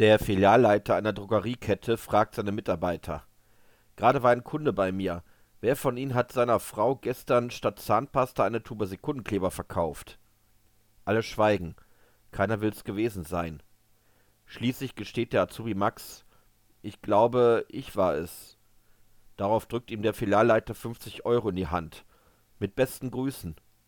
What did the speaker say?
Der Filialleiter einer Drogeriekette fragt seine Mitarbeiter. Gerade war ein Kunde bei mir. Wer von Ihnen hat seiner Frau gestern statt Zahnpasta eine Tube Sekundenkleber verkauft? Alle schweigen. Keiner will's gewesen sein. Schließlich gesteht der Azubi Max, ich glaube, ich war es. Darauf drückt ihm der Filialleiter 50 Euro in die Hand. Mit besten Grüßen.